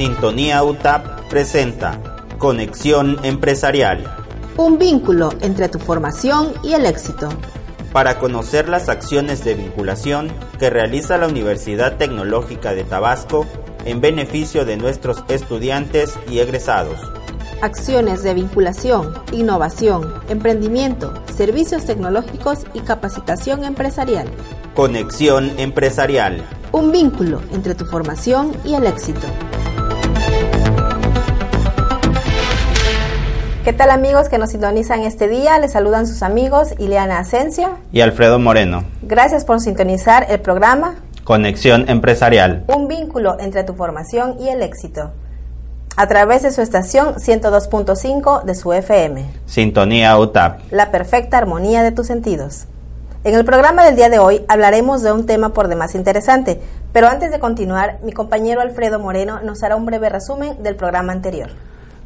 Sintonía UTAP presenta Conexión Empresarial. Un vínculo entre tu formación y el éxito. Para conocer las acciones de vinculación que realiza la Universidad Tecnológica de Tabasco en beneficio de nuestros estudiantes y egresados. Acciones de vinculación, innovación, emprendimiento, servicios tecnológicos y capacitación empresarial. Conexión Empresarial. Un vínculo entre tu formación y el éxito. ¿Qué tal amigos que nos sintonizan este día? Les saludan sus amigos Ileana Asensio y Alfredo Moreno. Gracias por sintonizar el programa Conexión Empresarial. Un vínculo entre tu formación y el éxito. A través de su estación 102.5 de su FM. Sintonía UTAP. La perfecta armonía de tus sentidos. En el programa del día de hoy hablaremos de un tema por demás interesante, pero antes de continuar, mi compañero Alfredo Moreno nos hará un breve resumen del programa anterior.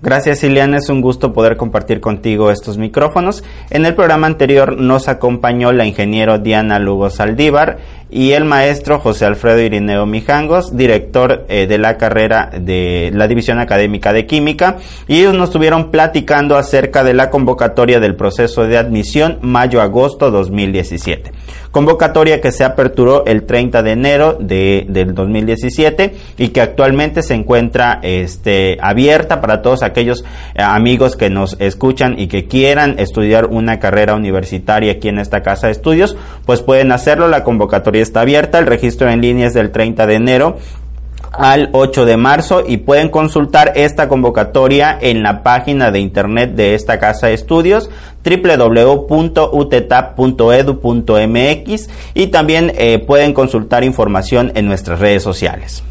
Gracias, Ileana. Es un gusto poder compartir contigo estos micrófonos. En el programa anterior nos acompañó la ingeniero Diana Lugo Saldívar y el maestro José Alfredo Irineo Mijangos, director eh, de la carrera de la División Académica de Química, y ellos nos estuvieron platicando acerca de la convocatoria del proceso de admisión mayo-agosto 2017. Convocatoria que se aperturó el 30 de enero de, del 2017 y que actualmente se encuentra este, abierta para todos aquellos eh, amigos que nos escuchan y que quieran estudiar una carrera universitaria aquí en esta casa de estudios, pues pueden hacerlo. La convocatoria está abierta, el registro en línea es del 30 de enero al 8 de marzo y pueden consultar esta convocatoria en la página de internet de esta casa de estudios www.utetap.edu.mx y también eh, pueden consultar información en nuestras redes sociales.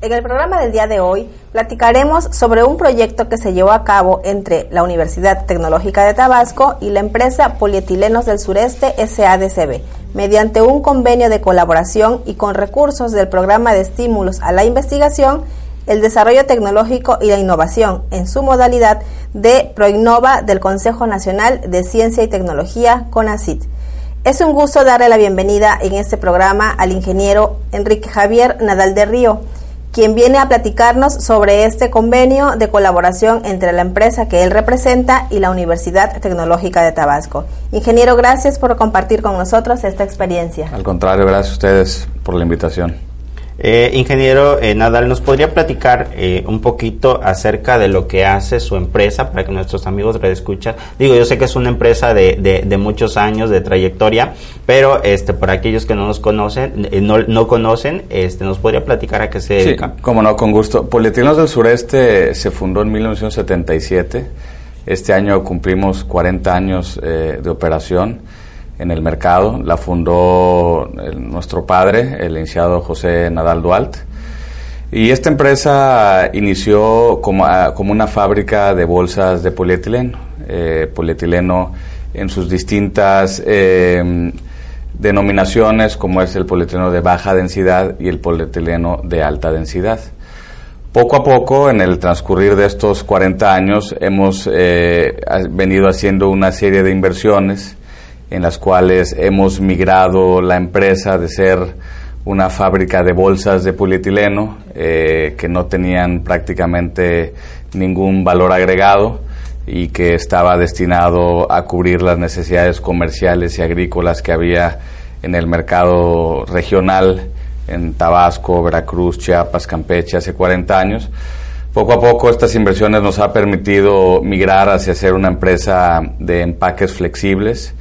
En el programa del día de hoy platicaremos sobre un proyecto que se llevó a cabo entre la Universidad Tecnológica de Tabasco y la empresa Polietilenos del Sureste SADCB, mediante un convenio de colaboración y con recursos del programa de estímulos a la investigación, el desarrollo tecnológico y la innovación en su modalidad de Proinnova del Consejo Nacional de Ciencia y Tecnología, CONACIT. Es un gusto darle la bienvenida en este programa al ingeniero Enrique Javier Nadal de Río, quien viene a platicarnos sobre este convenio de colaboración entre la empresa que él representa y la Universidad Tecnológica de Tabasco. Ingeniero, gracias por compartir con nosotros esta experiencia. Al contrario, gracias a ustedes por la invitación. Eh, ingeniero eh, Nadal, ¿nos podría platicar eh, un poquito acerca de lo que hace su empresa para que nuestros amigos escuchen? Digo, yo sé que es una empresa de, de, muchos años de trayectoria, pero este, para aquellos que no nos conocen, no, no, conocen, este, ¿nos podría platicar a qué se dedica? Sí, como no, con gusto. Polietilenos del Sureste se fundó en 1977. Este año cumplimos 40 años de operación en el mercado. La fundó nuestro padre, el licenciado José Nadal Dualt. Y esta empresa inició como, ah, como una fábrica de bolsas de polietileno. Eh, polietileno en sus distintas eh, denominaciones, como es el polietileno de baja densidad y el polietileno de alta densidad. Poco a poco, en el transcurrir de estos 40 años, hemos eh, venido haciendo una serie de inversiones en las cuales hemos migrado la empresa de ser una fábrica de bolsas de polietileno eh, que no tenían prácticamente ningún valor agregado y que estaba destinado a cubrir las necesidades comerciales y agrícolas que había en el mercado regional en Tabasco, Veracruz, Chiapas, Campeche hace 40 años. Poco a poco estas inversiones nos ha permitido migrar hacia ser una empresa de empaques flexibles,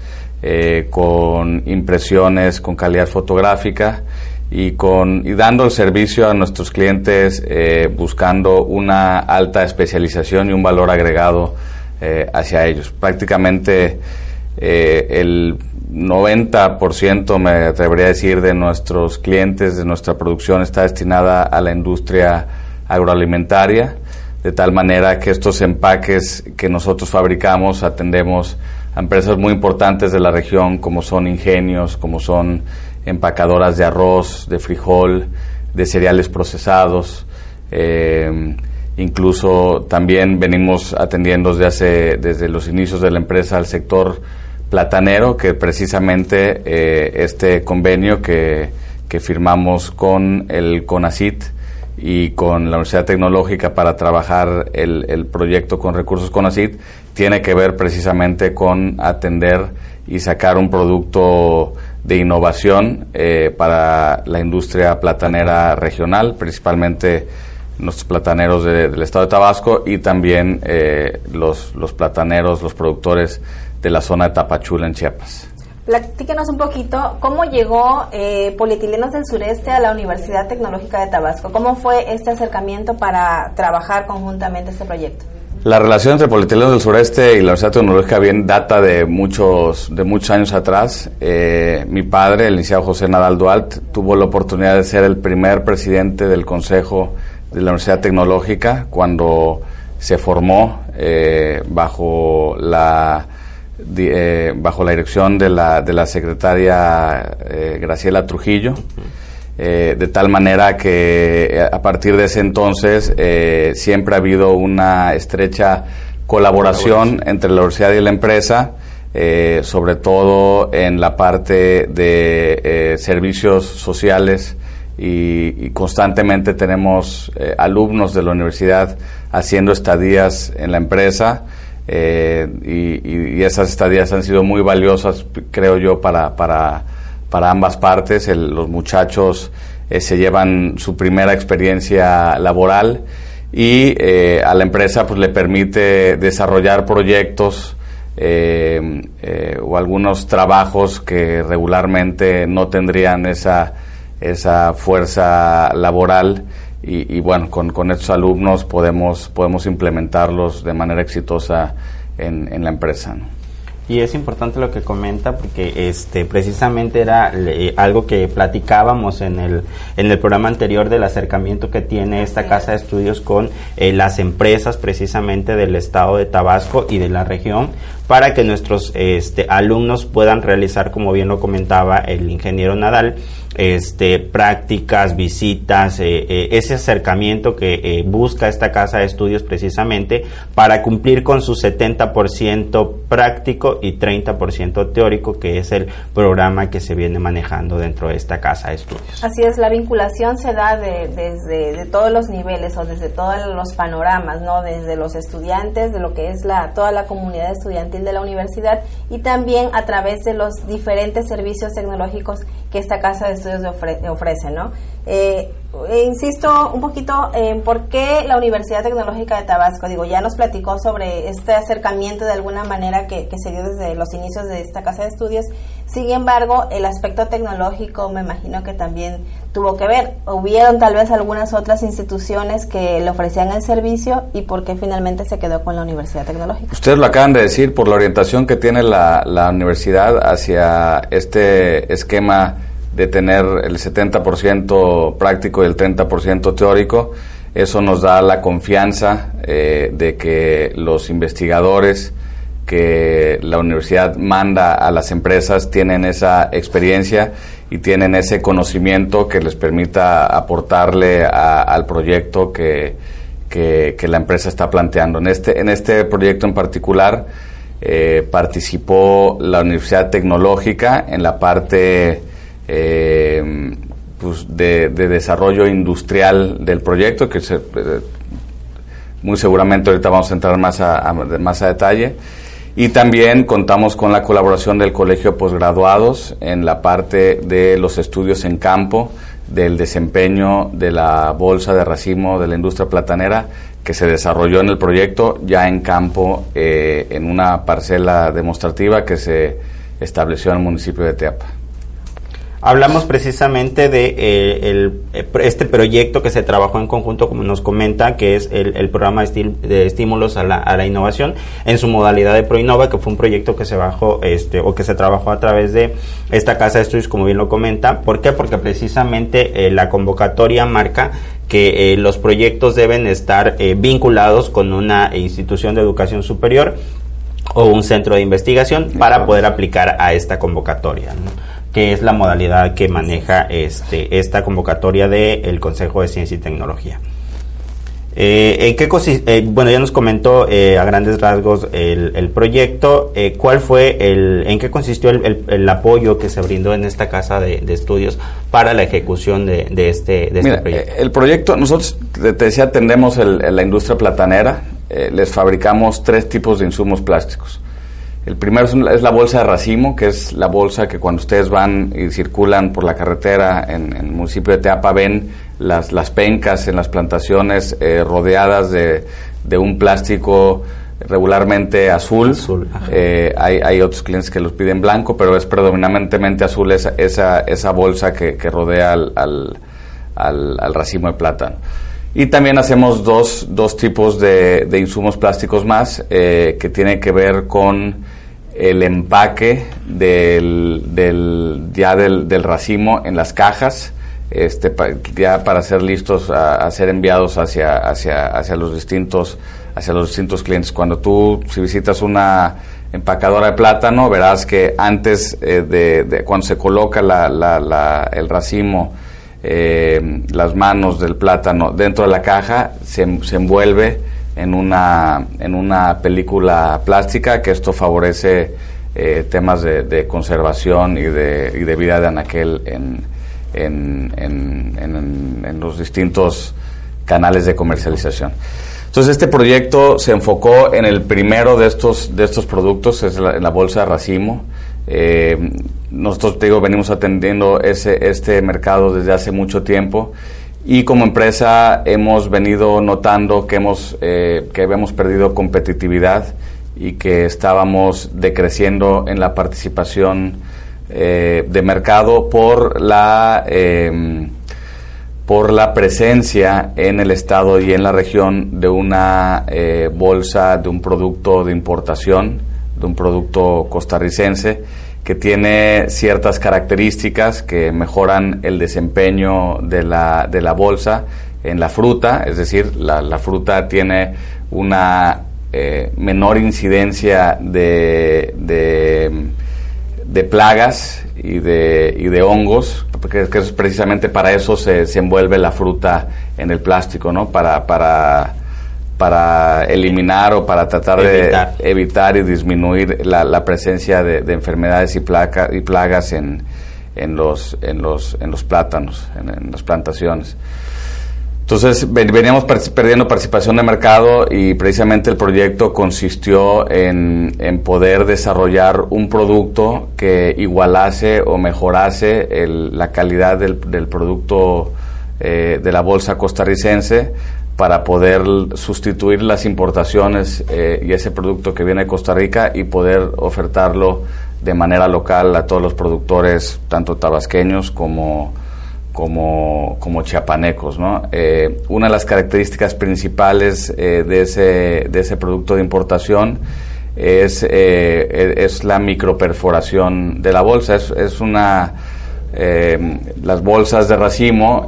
eh, con impresiones con calidad fotográfica y, con, y dando el servicio a nuestros clientes eh, buscando una alta especialización y un valor agregado eh, hacia ellos. Prácticamente el 90%, me atrevería a decir, de nuestros clientes, de nuestra producción está destinada a la industria agroalimentaria, de tal manera que estos empaques que nosotros fabricamos atendemos empresas muy importantes de la región, como son Ingenios, como son empacadoras de arroz, de frijol, de cereales procesados. Eh, incluso también venimos atendiendo desde, hace, desde los inicios de la empresa al sector platanero, que precisamente eh, este convenio que, que firmamos con el CONACIT y con la Universidad Tecnológica para trabajar el, proyecto con recursos CONACIT tiene que ver precisamente con atender y sacar un producto de innovación eh, para la industria platanera regional, principalmente nuestros plataneros del estado de Tabasco y también eh, los, los plataneros, los productores de la zona de Tapachula en Chiapas. Platíquenos un poquito cómo llegó eh, Polietilenos del Sureste a la Universidad Tecnológica de Tabasco. ¿Cómo fue este acercamiento para trabajar conjuntamente este proyecto? La relación entre Polietilenos del Sureste y la Universidad Tecnológica bien data de muchos, de muchos años atrás. Eh, mi padre, el licenciado José Nadal Dualt, tuvo la oportunidad de ser el primer presidente del Consejo de la Universidad Tecnológica cuando se formó eh, bajo la eh, bajo la dirección de la, de la secretaria eh, Graciela Trujillo, de tal manera que a partir de ese entonces siempre ha habido una estrecha colaboración, entre la universidad y la empresa, sobre todo en la parte de servicios sociales y, constantemente tenemos eh, alumnos de la universidad haciendo estadías en la empresa eh, y, esas estadías han sido muy valiosas, creo yo, para, para, para ambas partes. los muchachos eh, se llevan su primera experiencia laboral y a la empresa pues le permite desarrollar proyectos o algunos trabajos que regularmente no tendrían esa esa fuerza laboral y, bueno, con, con, estos alumnos podemos, podemos implementarlos de manera exitosa en, en la empresa. Y es importante lo que comenta porque este precisamente era algo que platicábamos en el en el programa anterior del acercamiento que tiene esta casa de estudios con eh, las empresas precisamente del estado de Tabasco y de la región para que nuestros este, alumnos puedan realizar como bien lo comentaba el ingeniero Nadal este, prácticas, visitas, eh, eh, ese acercamiento que eh, busca esta casa de estudios precisamente para cumplir con su 70% práctico y 30% teórico, que es el programa que se viene manejando dentro de esta casa de estudios. Así es, la vinculación se da desde de todos los niveles o desde todos los panoramas, ¿no? Desde los estudiantes, de lo que es la, toda la comunidad estudiantil de la universidad y también a través de los diferentes servicios tecnológicos que esta casa de estudios ofrecen, ¿no? Eh, eh, insisto un poquito en por qué la Universidad Tecnológica de Tabasco, digo, ya nos platicó sobre este acercamiento de alguna manera que, se dio desde los inicios de esta casa de estudios, sin embargo, el aspecto tecnológico me imagino que también tuvo que ver. Hubieron tal vez algunas otras instituciones que le ofrecían el servicio y por qué finalmente se quedó con la Universidad Tecnológica. Ustedes lo acaban de decir, por la orientación que tiene la, la universidad hacia este esquema de tener el 70% práctico y el 30% teórico. Eso nos da la confianza eh, de que los investigadores que la universidad manda a las empresas tienen esa experiencia y tienen ese conocimiento que les permita aportarle al proyecto que, que, la empresa está planteando. En este, en este proyecto en particular eh, participó la Universidad Tecnológica en la parte eh, pues de, desarrollo industrial del proyecto, que se, eh, muy seguramente ahorita vamos a entrar más a, más a detalle. Y también contamos con la colaboración del Colegio de Posgraduados en la parte de los estudios en campo, del desempeño de la bolsa de racimo de la industria platanera que se desarrolló en el proyecto ya en campo eh, en una parcela demostrativa que se estableció en el municipio de Teapa hablamos precisamente de eh, eh, este proyecto que se trabajó en conjunto, como nos comenta, que es el, programa de, estímulos a la, innovación en su modalidad de ProInnova, que fue un proyecto que se bajó este, o que se trabajó a través de esta casa de estudios, como bien lo comenta. ¿Por qué? Porque precisamente eh, la convocatoria marca que los proyectos deben estar vinculados con una institución de educación superior o un centro de investigación para poder aplicar a esta convocatoria que es la modalidad que maneja este, esta convocatoria del Consejo de Ciencia y Tecnología. Eh, ¿en qué eh, bueno, ya nos comentó eh, a grandes rasgos el, proyecto. Eh, ¿Cuál fue el, en qué consistió el, apoyo que se brindó en esta casa de, estudios para la ejecución de, este, de este proyecto? El proyecto, nosotros, te decía, atendemos la industria platanera. les fabricamos tres tipos de insumos plásticos. El primero es, la bolsa de racimo, que es la bolsa que cuando ustedes van y circulan por la carretera en, el municipio de Teapa ven las, las pencas en las plantaciones eh, rodeadas de, un plástico regularmente azul. Eh, hay, hay, otros clientes que los piden blanco, pero es predominantemente azul esa, esa, esa bolsa que, rodea al, al, racimo de plátano. Y también hacemos dos, dos tipos de, insumos plásticos más eh, que tienen que ver con el empaque del, del ya del, del, racimo en las cajas, este, ya para ser listos a, ser enviados hacia, hacia, hacia, los distintos, hacia los distintos clientes. Cuando tú, si visitas una empacadora de plátano, verás que antes eh, de, cuando se coloca la, la, el racimo, eh, las manos del plátano dentro de la caja, se, se envuelve en una, en una película plástica, que esto favorece eh, temas de, conservación y de, y de vida de anaquel en, en, en, los distintos canales de comercialización. Entonces este proyecto se enfocó en el primero de estos, de estos productos, es la, la bolsa de racimo. Eh, nosotros, te digo, venimos atendiendo ese, este mercado desde hace mucho tiempo y como empresa hemos venido notando que hemos, eh, que habíamos perdido competitividad y que estábamos decreciendo en la participación eh, de mercado por la, em, por la presencia en el Estado y en la región de una eh, bolsa de un producto de importación, de un producto costarricense que tiene ciertas características que mejoran el desempeño de la, de la bolsa en la fruta, es decir, la, fruta tiene una eh, menor incidencia de, de, plagas y de, y de hongos, porque que es precisamente para eso se, se, envuelve la fruta en el plástico, ¿no? Para, para para eliminar o para tratar de evitar y disminuir la, presencia de, enfermedades y, placa, y plagas en, en, los, en, los, en los plátanos, en, las plantaciones. Entonces veníamos perdiendo participación de mercado y precisamente el proyecto consistió en, en poder desarrollar un producto que igualase o mejorase la calidad del, del producto eh, de la bolsa costarricense para poder sustituir las importaciones eh, y ese producto que viene de Costa Rica y poder ofertarlo de manera local a todos los productores, tanto tabasqueños como, como, como chiapanecos. ¿no? Eh, una de las características principales eh, de, ese, de ese producto de importación es, e-, es la microperforación de la bolsa. Es, es una las bolsas de racimo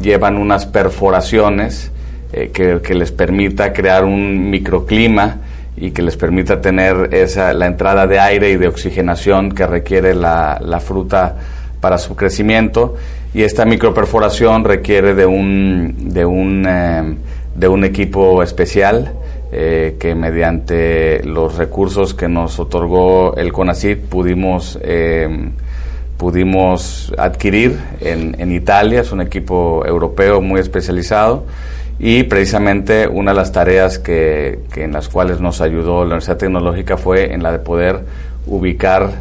llevan unas perforaciones eh, que, les permita crear un microclima y que les permita tener esa, la entrada de aire y de oxigenación que requiere la, fruta para su crecimiento. Y esta microperforación requiere de un, de un, de un equipo especial que mediante los recursos que nos otorgó el CONACYT pudimos pudimos adquirir en, en, Italia, es un equipo europeo muy especializado y precisamente una de las tareas que, en las cuales nos ayudó la Universidad Tecnológica fue en la de poder ubicar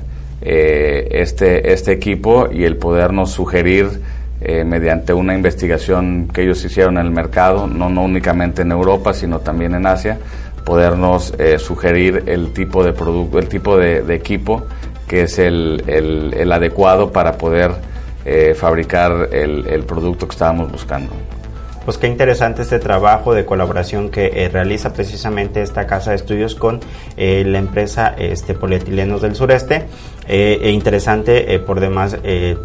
eh, este, este equipo y el podernos sugerir eh, mediante una investigación que ellos hicieron en el mercado, no, no únicamente en Europa, sino también en Asia, podernos eh, sugerir el tipo de producto, el tipo de equipo que es el, el, adecuado para poder eh, fabricar el, el, producto que estábamos buscando. Pues qué interesante este trabajo de colaboración que eh, realiza precisamente esta casa de estudios con eh, la empresa este, Polietilenos del Sureste. e interesante por demás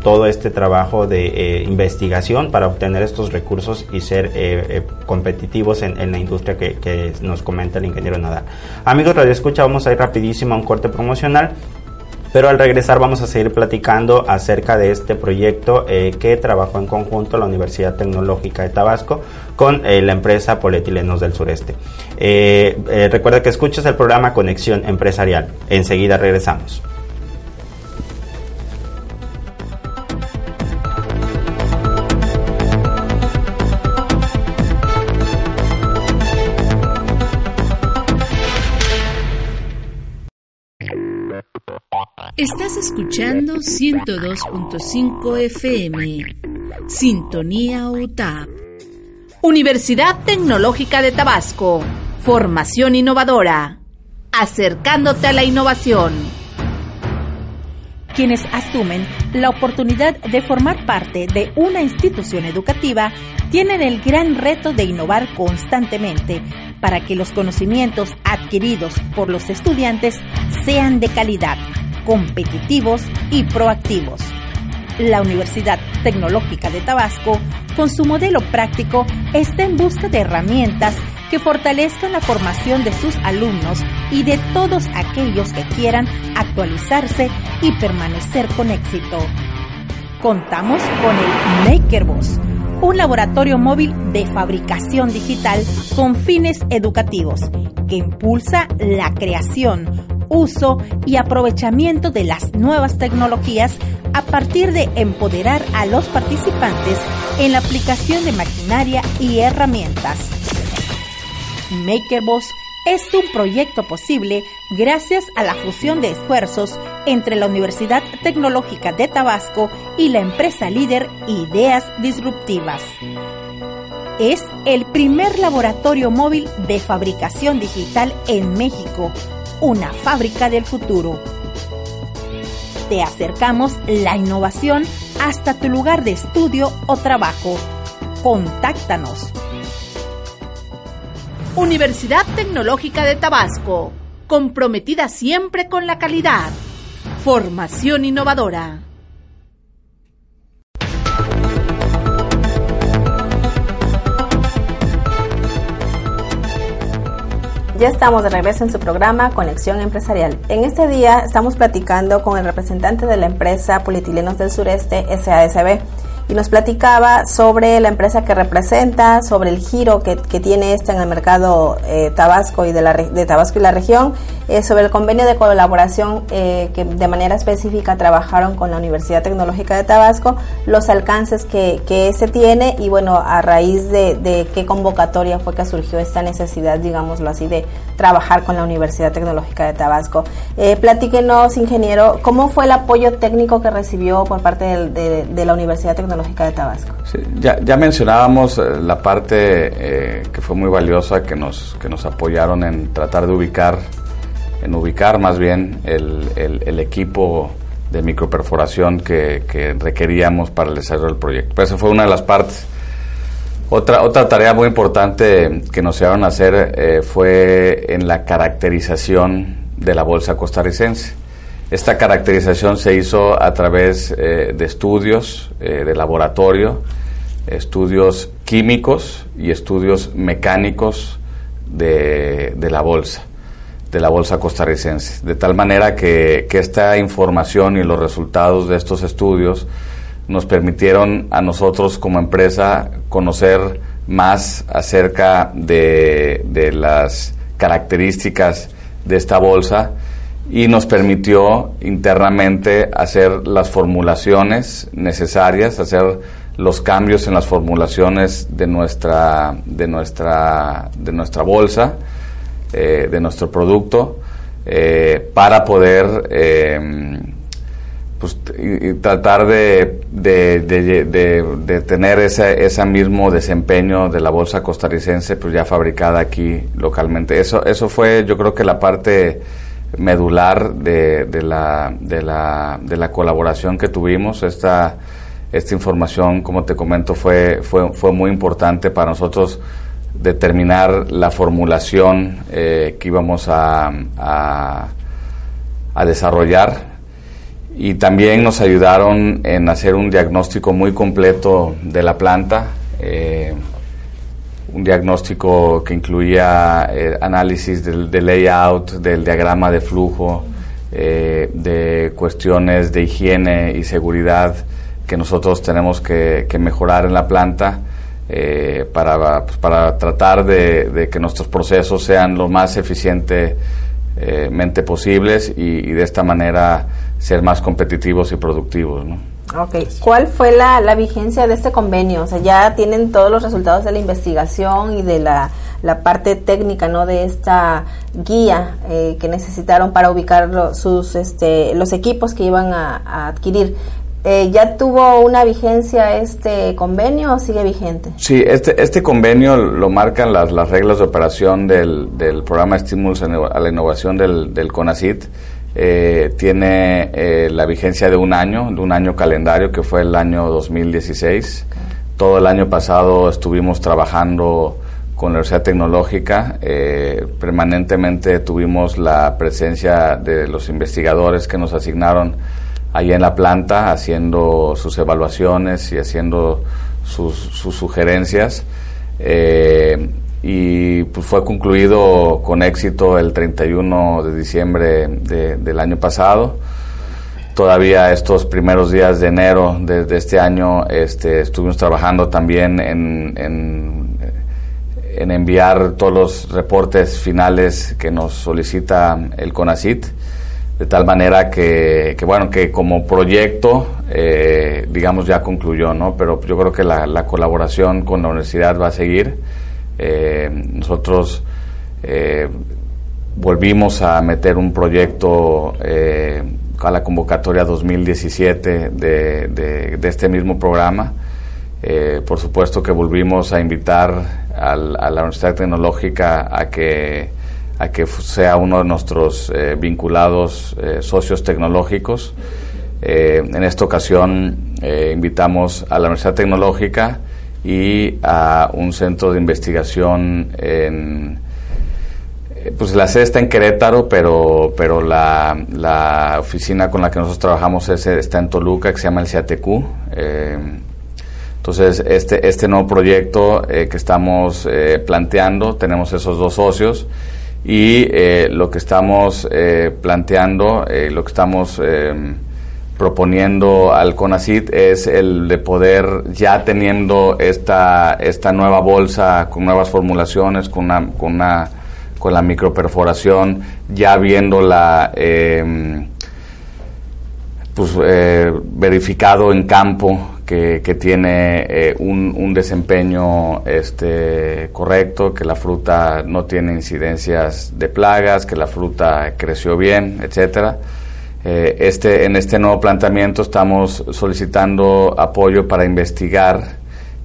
todo este trabajo de investigación para obtener estos recursos y ser competitivos en, en, la industria que, que, nos comenta el ingeniero Nadal. Amigos Radio Escucha, vamos a ir rapidísimo a un corte promocional Pero al regresar vamos a seguir platicando acerca de este proyecto eh, que trabajó en conjunto la Universidad Tecnológica de Tabasco con eh, la empresa Polietilenos del Sureste. Eh, recuerda que escuchas el programa Conexión Empresarial. Enseguida regresamos. Estás escuchando 102.5 FM. Sintonía UTAP. Universidad Tecnológica de Tabasco. Formación innovadora. Acercándote a la innovación. Quienes asumen la oportunidad de formar parte de una institución educativa tienen el gran reto de innovar constantemente para que los conocimientos adquiridos por los estudiantes sean de calidad competitivos y proactivos. La Universidad Tecnológica de Tabasco, con su modelo práctico, está en busca de herramientas que fortalezcan la formación de sus alumnos y de todos aquellos que quieran actualizarse y permanecer con éxito. Contamos con el MakerBoss, un laboratorio móvil de fabricación digital con fines educativos que impulsa la creación, uso y aprovechamiento de las nuevas tecnologías a partir de empoderar a los participantes en la aplicación de maquinaria y herramientas. MakerBoss es un proyecto posible gracias a la fusión de esfuerzos entre la Universidad Tecnológica de Tabasco y la empresa líder Ideas Disruptivas. Es el primer laboratorio móvil de fabricación digital en México una fábrica del futuro. Te acercamos la innovación hasta tu lugar de estudio o trabajo. Contáctanos. Universidad Tecnológica de Tabasco, comprometida siempre con la calidad. Formación innovadora. Ya estamos de regreso en su programa Conexión Empresarial. En este día estamos platicando con el representante de la empresa Politilenos del Sureste, SASB y nos platicaba sobre la empresa que representa, sobre el giro que, tiene esta en el mercado eh, Tabasco y de, la, de Tabasco y la región, eh, sobre el convenio de colaboración eh, que de manera específica trabajaron con la Universidad Tecnológica de Tabasco, los alcances que, que se tiene y bueno, a raíz de, de qué convocatoria fue que surgió esta necesidad, digámoslo así, de trabajar con la Universidad Tecnológica de Tabasco. platíquenos, ingeniero, ¿cómo fue el apoyo técnico que recibió por parte de, la Universidad Tecnológica de Tabasco. ya, mencionábamos eh, la parte eh, que fue muy valiosa, que nos, que nos apoyaron en tratar de ubicar, en ubicar más bien el, equipo de microperforación que, que, requeríamos para el desarrollo del proyecto. Pues esa fue una de las partes. Otra, otra tarea muy importante que nos llevaron a hacer eh, fue en la caracterización de la bolsa costarricense. Esta caracterización se hizo a través eh, de estudios eh, de laboratorio, estudios químicos y estudios mecánicos de, la bolsa, de la bolsa costarricense. De tal manera que, esta información y los resultados de estos estudios nos permitieron a nosotros como empresa conocer más acerca de, de las características de esta bolsa y nos permitió internamente hacer las formulaciones necesarias, hacer los cambios en las formulaciones de nuestra, de nuestra, de nuestra bolsa, eh, de nuestro producto, eh, para poder eh, pues, tratar de, tener ese, ese, mismo desempeño de la bolsa costarricense pues ya fabricada aquí localmente. Eso, eso fue yo creo que la parte medular de, de, la, de, la, de la colaboración que tuvimos. Esta, esta información, como te comento, fue, fue, fue muy importante para nosotros determinar la formulación eh, que íbamos a, a, desarrollar y también nos ayudaron en hacer un diagnóstico muy completo de la planta. Eh, un diagnóstico que incluía eh, análisis del, layout, del diagrama de flujo, de cuestiones de higiene y seguridad que nosotros tenemos que, mejorar en la planta para, pues, para tratar de, que nuestros procesos sean lo más eficientemente posibles y, y, de esta manera ser más competitivos y productivos. ¿no? Ok, ¿cuál fue la, la, vigencia de este convenio? O sea, ya tienen todos los resultados de la investigación y de la, la parte técnica, ¿no? De esta guía eh, que necesitaron para ubicar los, sus, este, los equipos que iban a, adquirir. Eh, ¿Ya tuvo una vigencia este convenio o sigue vigente? Sí, este, este convenio lo marcan las, las reglas de operación del, del programa Estímulos a la Innovación del, del CONACIT eh, tiene eh, la vigencia de un año, de un año calendario que fue el año 2016. Todo el año pasado estuvimos trabajando con la Universidad Tecnológica. Eh, permanentemente tuvimos la presencia de los investigadores que nos asignaron allí en la planta, haciendo sus evaluaciones y haciendo sus, sugerencias y pues fue concluido con éxito el 31 de diciembre del año pasado. Todavía estos primeros días de enero de, este año este, estuvimos trabajando también en, en, enviar todos los reportes finales que nos solicita el CONACIT, de tal manera que, que bueno, que como proyecto, eh, digamos, ya concluyó, ¿no? Pero yo creo que la, la colaboración con la universidad va a seguir eh, nosotros eh, volvimos a meter un proyecto eh, a la convocatoria 2017 de, de, este mismo programa. por supuesto que volvimos a invitar a la Universidad Tecnológica a que, a que sea uno de nuestros vinculados socios tecnológicos. en esta ocasión invitamos a la Universidad Tecnológica y a un centro de investigación en eh, pues la sede está en Querétaro, pero, pero la, la oficina con la que nosotros trabajamos es, está en Toluca, que se llama el CATQ. Eh, entonces, este, este nuevo proyecto eh, que estamos planteando, tenemos esos dos socios y lo que estamos planteando, lo que estamos proponiendo al CONACIT es el de poder, ya teniendo esta, esta nueva bolsa con nuevas formulaciones, con una, con una con la microperforación, ya viéndola eh, pues, eh, verificado en campo que, que tiene eh, un, un, desempeño este, correcto, que la fruta no tiene incidencias de plagas, que la fruta creció bien, etcétera. Eh, este, en este nuevo planteamiento estamos solicitando apoyo para investigar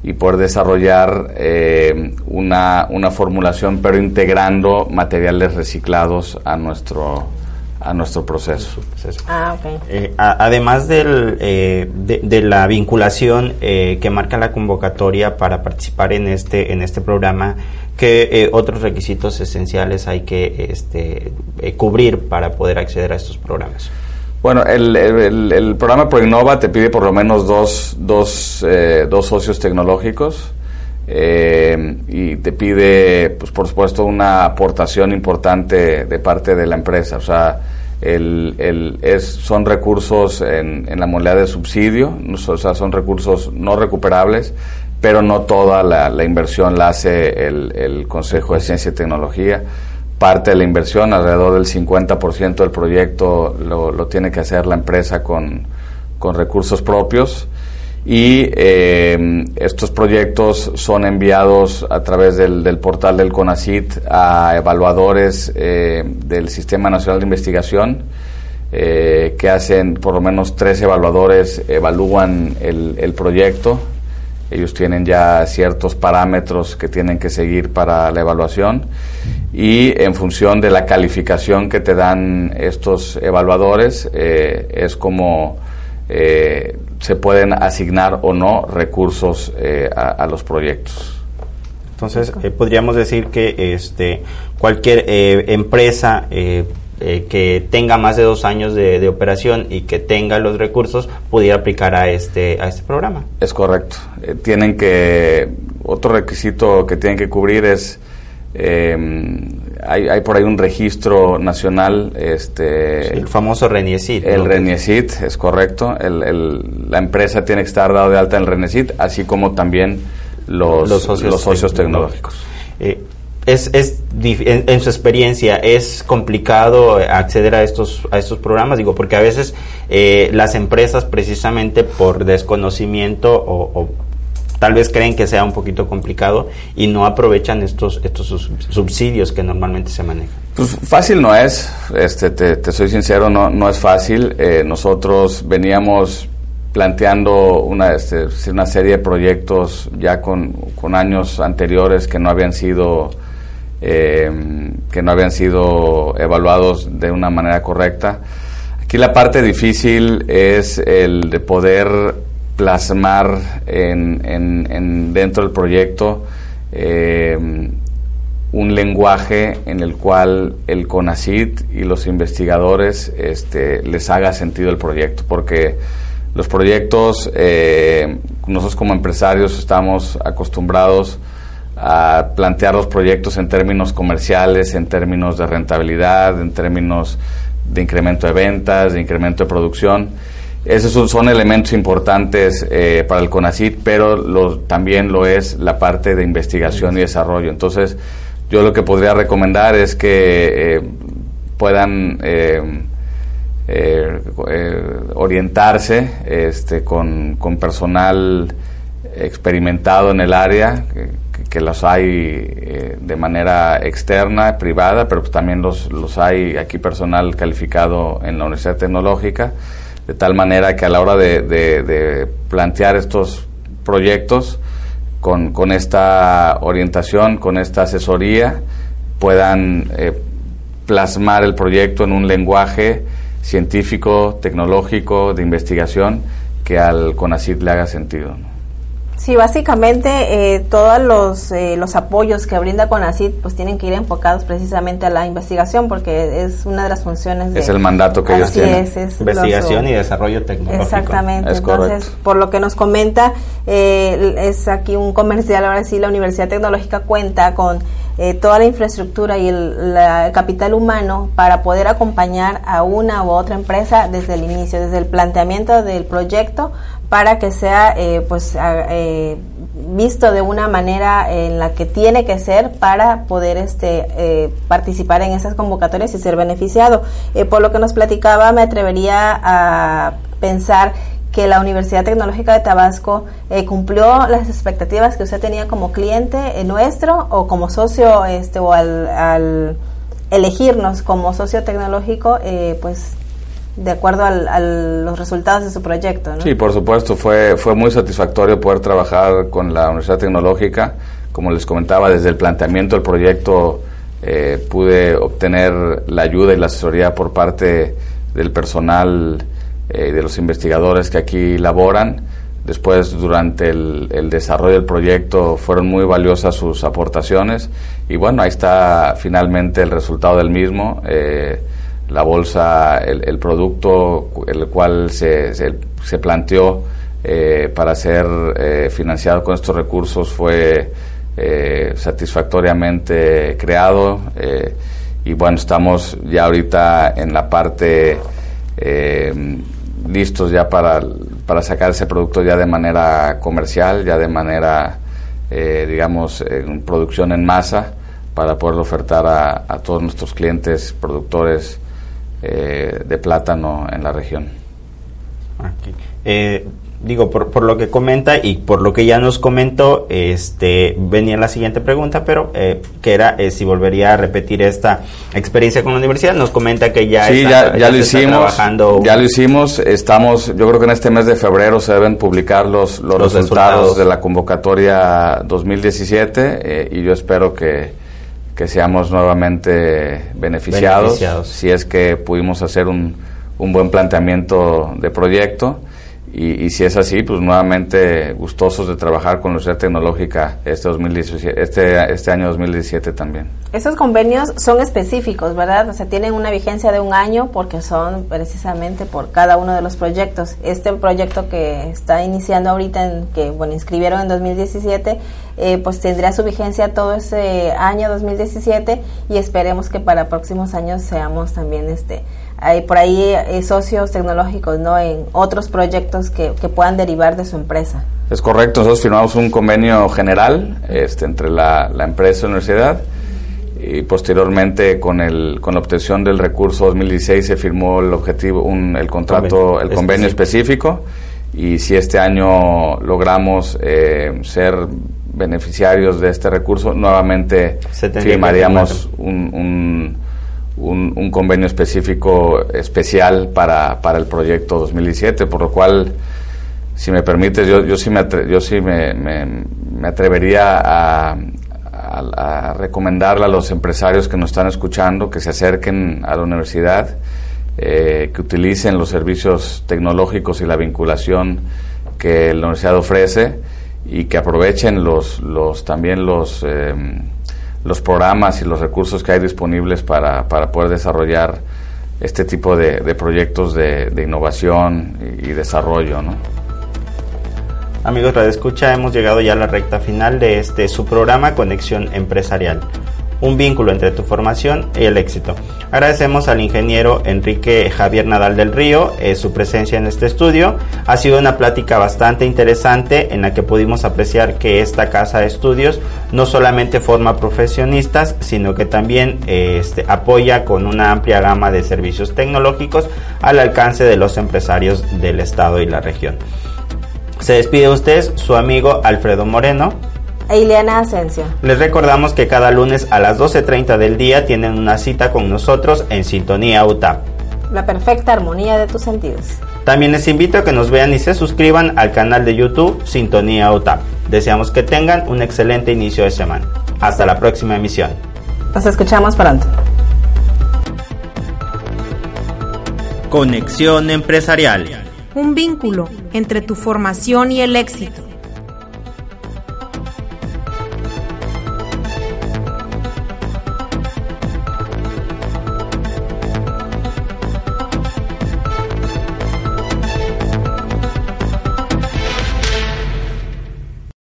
y poder desarrollar eh, una, una, formulación, pero integrando materiales reciclados a nuestro, a nuestro proceso. Ah, okay. Eh, además del, de, de, la vinculación que marca la convocatoria para participar en este, en este programa, ¿qué otros requisitos esenciales hay que este, cubrir para poder acceder a estos programas? Bueno, el, el, el, programa ProInnova te pide por lo menos dos, dos, eh, dos socios tecnológicos eh, y te pide, pues por supuesto, una aportación importante de parte de la empresa. O sea, el, el, es, son recursos en, en la moneda de subsidio, o sea, son recursos no recuperables, pero no toda la, inversión la hace el, el Consejo de Ciencia y Tecnología parte de la inversión, alrededor del 50% del proyecto lo, lo, tiene que hacer la empresa con, con recursos propios y eh, estos proyectos son enviados a través del, portal del CONACIT a evaluadores eh, del Sistema Nacional de Investigación eh, que hacen por lo menos tres evaluadores evalúan el, el proyecto. Ellos tienen ya ciertos parámetros que tienen que seguir para la evaluación. Y en función de la calificación que te dan estos evaluadores eh, es como eh, se pueden asignar o no recursos eh, a, los proyectos. Entonces podríamos decir que este cualquier empresa que tenga más de dos años de, operación y que tenga los recursos pudiera aplicar a este a este programa. Es correcto. tienen que otro requisito que tienen que cubrir es Em, hay, hay, por ahí un registro nacional. Este, el famoso RENIECIT. El RENIECIT, es correcto. El, la empresa tiene que estar dado de alta en el RENIECIT, así como también los, los socios, tecnológicos. Eh, es, es en, su experiencia es complicado acceder a estos a estos programas digo porque a veces eh, las empresas precisamente por desconocimiento o, tal vez creen que sea un poquito complicado y no aprovechan estos estos subsidios que normalmente se manejan pues fácil no es este te, soy sincero no no es fácil eh, nosotros veníamos planteando una, este, una serie de proyectos ya con, con años anteriores que no habían sido eh, que no habían sido evaluados de una manera correcta. Aquí la parte difícil es el de poder plasmar en, en, dentro del proyecto eh, un lenguaje en el cual el CONACIT y los investigadores este, les haga sentido el proyecto, porque los proyectos, eh, nosotros como empresarios estamos acostumbrados a plantear los proyectos en términos comerciales, en términos de rentabilidad, en términos de incremento de ventas, de incremento de producción. Esos son, elementos importantes eh, para el CONACIT, pero también lo es la parte de investigación y desarrollo. Entonces, yo lo que podría recomendar es que eh, puedan eh, orientarse este, con, con personal experimentado en el área, que los hay eh, de manera externa, privada, pero pues también los, los hay aquí personal calificado en la Universidad Tecnológica, de tal manera que a la hora de, plantear estos proyectos con, esta orientación, con esta asesoría, puedan eh, plasmar el proyecto en un lenguaje científico, tecnológico, de investigación, que al CONACYT le haga sentido. Sí, básicamente eh, todos los, eh, los apoyos que brinda CONACID pues tienen que ir enfocados precisamente a la investigación porque es una de las funciones Es el mandato que ellos tienen. investigación y desarrollo tecnológico. Exactamente. Entonces, por lo que nos comenta, eh, es aquí un comercial, ahora sí, la Universidad Tecnológica cuenta con toda la infraestructura y el, capital humano para poder acompañar a una u otra empresa desde el inicio, desde el planteamiento del proyecto para que sea eh, pues eh, visto de una manera en la que tiene que ser para poder este eh, participar en esas convocatorias y ser beneficiado. por lo que nos platicaba, me atrevería a pensar que la Universidad Tecnológica de Tabasco cumplió las expectativas que usted tenía como cliente nuestro o como socio este o al, al elegirnos como socio tecnológico pues de acuerdo a los resultados de su proyecto. ¿no? Sí, por supuesto, fue, fue muy satisfactorio poder trabajar con la Universidad Tecnológica. Como les comentaba, desde el planteamiento del proyecto eh, pude obtener la ayuda y la asesoría por parte del personal eh, de los investigadores que aquí laboran. Después, durante el, el, desarrollo del proyecto, fueron muy valiosas sus aportaciones y bueno, ahí está finalmente el resultado del mismo. Eh, la bolsa, el, producto el cual se, se, planteó eh, para ser eh, financiado con estos recursos fue eh, satisfactoriamente creado y bueno, estamos ya ahorita en la parte listos ya para, para sacar ese producto ya de manera comercial, ya de manera, digamos, en producción en masa para poderlo ofertar a, a todos nuestros clientes, productores, eh, de plátano en la región. Eh, digo, por, por, lo que comenta y por lo que ya nos comentó, este, venía la siguiente pregunta, pero eh, que era si volvería a repetir esta experiencia con la universidad. Nos comenta que ya, sí, ya, ya, lo hicimos, trabajando. Ya lo hicimos. Estamos, yo creo que en este mes de febrero se deben publicar los, los, resultados, resultados, de la convocatoria 2017 y yo espero que que seamos nuevamente beneficiados, si es que pudimos hacer un, un buen planteamiento de proyecto Y, si es así, pues nuevamente gustosos de trabajar con la Universidad Tecnológica este, 2017, este, este año 2017 también. Estos convenios son específicos, ¿verdad? O sea, tienen una vigencia de un año porque son precisamente por cada uno de los proyectos. Este proyecto que está iniciando ahorita, en, que bueno, inscribieron en 2017, eh, pues tendrá su vigencia todo ese año 2017 y esperemos que para próximos años seamos también este hay por ahí eh, socios tecnológicos no en otros proyectos que, puedan derivar de su empresa. Es correcto, nosotros firmamos un convenio general este, entre la, empresa y la universidad y posteriormente con, el, con la obtención del recurso 2016 se firmó el objetivo, un, el contrato, el convenio específico y si este año logramos eh, ser beneficiarios de este recurso, nuevamente firmaríamos un un, convenio específico especial para, para, el proyecto 2017, por lo cual, si me permites, yo, yo sí, me, yo sí me, me, atrevería a, a, recomendarle a los empresarios que nos están escuchando que se acerquen a la universidad, eh, que utilicen los servicios tecnológicos y la vinculación que la universidad ofrece y que aprovechen los, los también los... Eh, los programas y los recursos que hay disponibles para, para poder desarrollar este tipo de, proyectos de, innovación y, desarrollo. ¿no? Amigos de Escucha, hemos llegado ya a la recta final de este su programa Conexión Empresarial un vínculo entre tu formación y el éxito. Agradecemos al ingeniero Enrique Javier Nadal del Río eh, su presencia en este estudio. Ha sido una plática bastante interesante en la que pudimos apreciar que esta casa de estudios no solamente forma profesionistas, sino que también eh, este, apoya con una amplia gama de servicios tecnológicos al alcance de los empresarios del estado y la región. Se despide usted, su amigo Alfredo Moreno e Ileana Asensio. Les recordamos que cada lunes a las 12.30 del día tienen una cita con nosotros en Sintonía UTAP. La perfecta armonía de tus sentidos. También les invito a que nos vean y se suscriban al canal de YouTube Sintonía UTAP. Deseamos que tengan un excelente inicio de semana. Hasta la próxima emisión. Nos escuchamos pronto. Conexión empresarial. Un vínculo entre tu formación y el éxito.